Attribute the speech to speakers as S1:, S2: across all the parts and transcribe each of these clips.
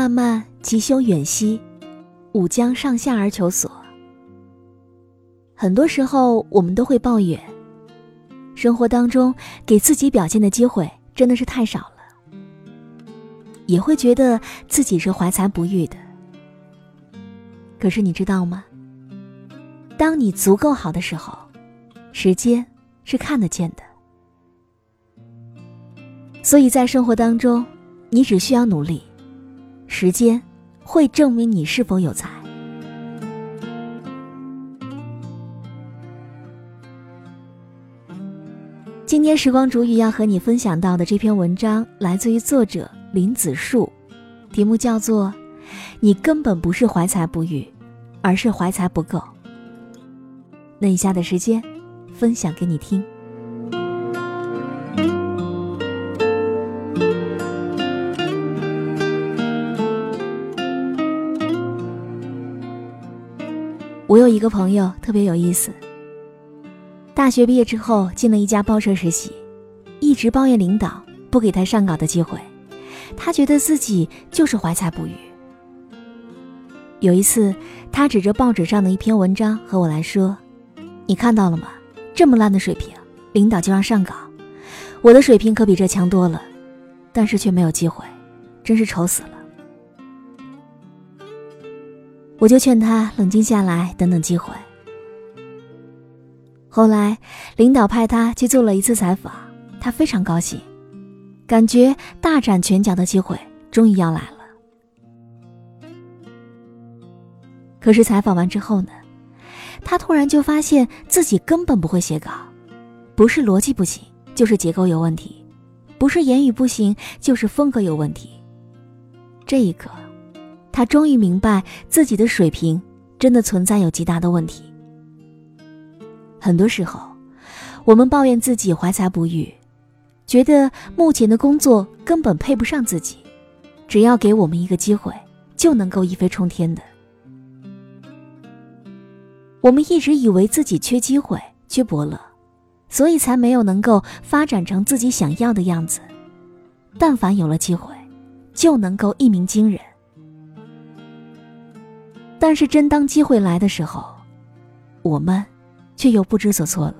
S1: 漫漫其修远兮，吾将上下而求索。很多时候，我们都会抱怨，生活当中给自己表现的机会真的是太少了，也会觉得自己是怀才不遇的。可是你知道吗？当你足够好的时候，时间是看得见的。所以在生活当中，你只需要努力，时间会证明你是否有才。今天时光煮雨要和你分享到的这篇文章来自于作者林子树，题目叫做“你根本不是怀才不遇，而是怀才不够”。那以下的时间，分享给你听。一个朋友特别有意思。大学毕业之后，进了一家报社实习，一直抱怨领导不给他上稿的机会，他觉得自己就是怀才不遇。有一次，他指着报纸上的一篇文章和我来说：“你看到了吗？这么烂的水平，领导就让上稿。我的水平可比这强多了，但是却没有机会，真是愁死了。”我就劝他冷静下来，等等机会。后来，领导派他去做了一次采访，他非常高兴，感觉大展拳脚的机会终于要来了。可是采访完之后呢，他突然就发现自己根本不会写稿，不是逻辑不行，就是结构有问题；不是言语不行，就是风格有问题。这一刻，他终于明白自己的水平真的存在有极大的问题。很多时候，我们抱怨自己怀才不遇，觉得目前的工作根本配不上自己，只要给我们一个机会，就能够一飞冲天的。我们一直以为自己缺机会、缺伯乐，所以才没有能够发展成自己想要的样子。但凡有了机会，就能够一鸣惊人。但是真当机会来的时候，我们。却又不知所措了。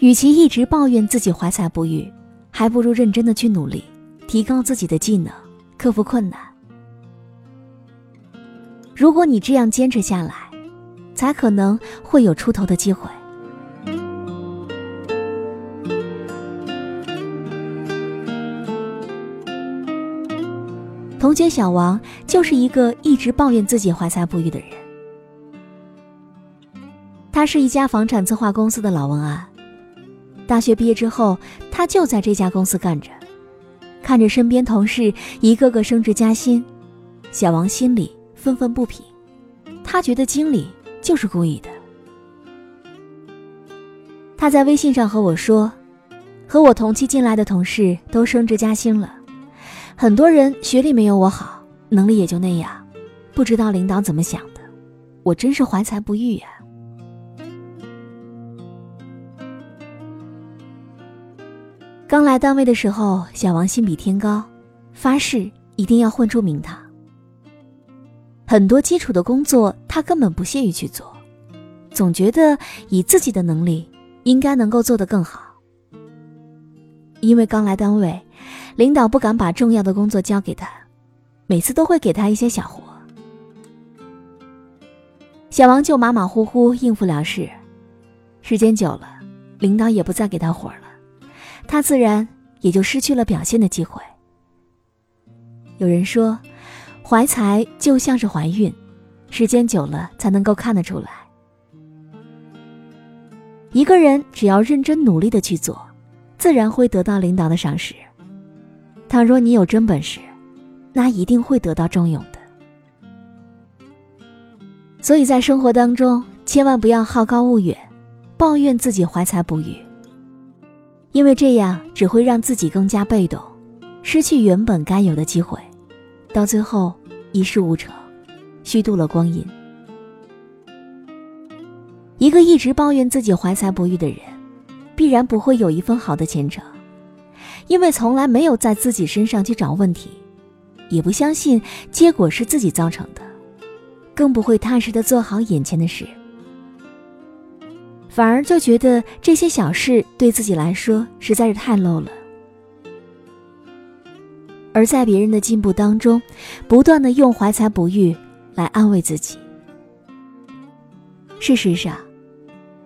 S1: 与其一直抱怨自己怀才不遇，还不如认真的去努力，提高自己的技能，克服困难。如果你这样坚持下来，才可能会有出头的机会。同学小王就是一个一直抱怨自己怀才不遇的人。他是一家房产策划公司的老文案，大学毕业之后，他就在这家公司干着，看着身边同事一个个升职加薪，小王心里愤愤不平，他觉得经理就是故意的。他在微信上和我说，和我同期进来的同事都升职加薪了，很多人学历没有我好，能力也就那样，不知道领导怎么想的，我真是怀才不遇呀。刚来单位的时候，小王心比天高，发誓一定要混出名堂。很多基础的工作他根本不屑于去做，总觉得以自己的能力应该能够做得更好。因为刚来单位，领导不敢把重要的工作交给他，每次都会给他一些小活，小王就马马虎虎应付了事。时间久了，领导也不再给他活了。他自然也就失去了表现的机会。有人说，怀才就像是怀孕，时间久了才能够看得出来。一个人只要认真努力的去做，自然会得到领导的赏识。倘若你有真本事，那一定会得到重用的。所以在生活当中，千万不要好高骛远，抱怨自己怀才不遇。因为这样只会让自己更加被动，失去原本该有的机会，到最后一事无成，虚度了光阴。一个一直抱怨自己怀才不遇的人，必然不会有一份好的前程，因为从来没有在自己身上去找问题，也不相信结果是自己造成的，更不会踏实的做好眼前的事，反而就觉得这些小事对自己来说实在是太 low 了。而在别人的进步当中，不断的用怀才不遇来安慰自己。事实上，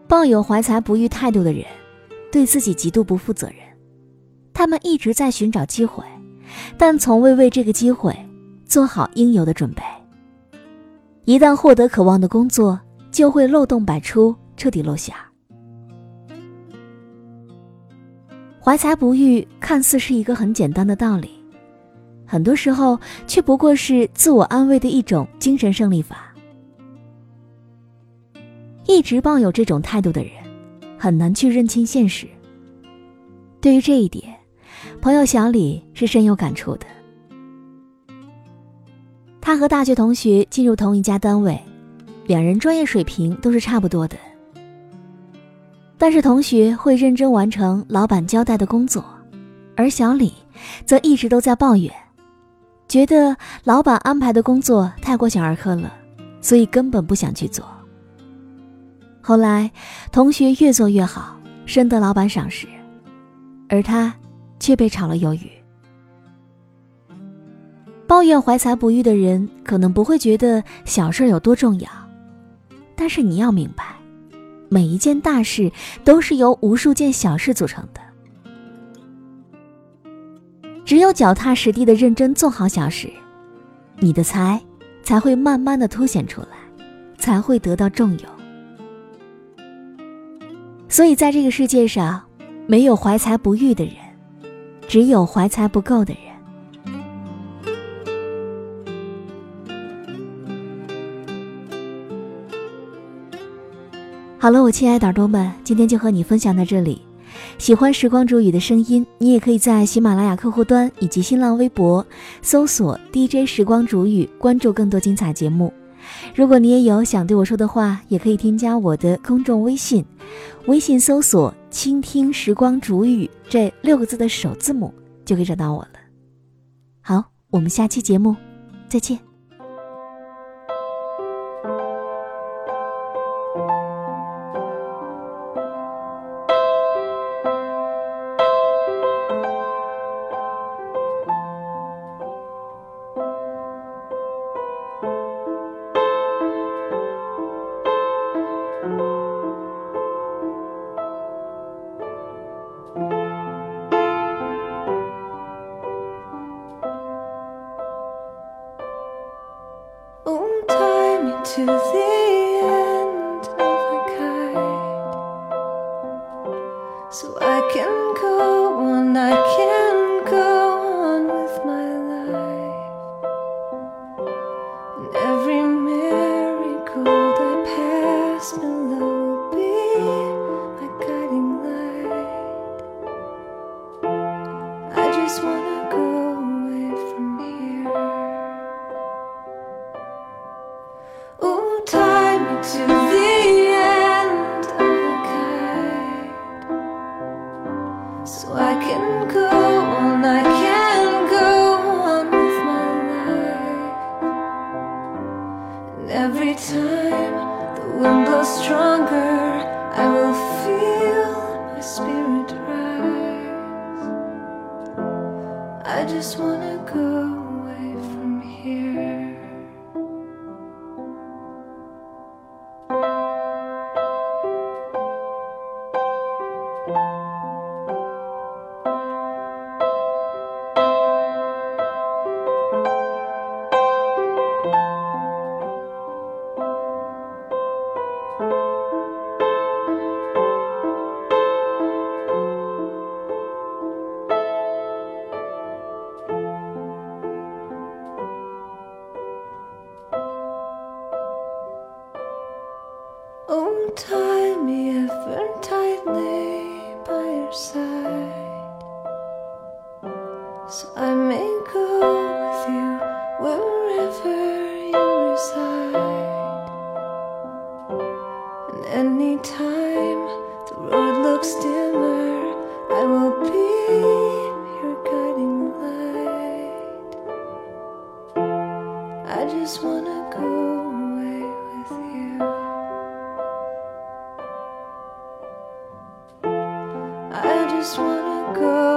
S1: 抱有怀才不遇态度的人，对自己极度不负责任。他们一直在寻找机会，但从未为这个机会做好应有的准备。一旦获得渴望的工作，就会漏洞百出，彻底露馅。怀才不遇看似是一个很简单的道理。很多时候，却不过是自我安慰的一种精神胜利法。一直抱有这种态度的人，很难去认清现实。对于这一点，朋友小李是深有感触的。他和大学同学进入同一家单位，两人专业水平都是差不多的。但是同学会认真完成老板交代的工作，而小李则一直都在抱怨。觉得老板安排的工作太过小儿科了，所以根本不想去做。后来，同学越做越好，深得老板赏识，而他却被炒了鱿鱼。抱怨怀才不遇的人，可能不会觉得小事有多重要，但是你要明白，每一件大事都是由无数件小事组成的。只有脚踏实地的认真做好小事，你的才才会慢慢的凸显出来，才会得到重用。所以在这个世界上，没有怀才不遇的人，只有怀才不够的人。好了，我亲爱的耳朵们，今天就和你分享到这里。喜欢时光煮雨的声音，你也可以在喜马拉雅客户端以及新浪微博搜索 DJ 时光煮雨，关注更多精彩节目。如果你也有想对我说的话，也可以添加我的公众微信，微信搜索“倾听时光煮雨”这六个字的首字母，就可以找到我了。好，我们下期节目再见。So I can go on, I can time the wind blows stronger I will feel my spirit rise. I just wanna go away from here Anytime the road looks dimmer, I will be your guiding light. I just wanna go away with you. I
S2: just wanna go.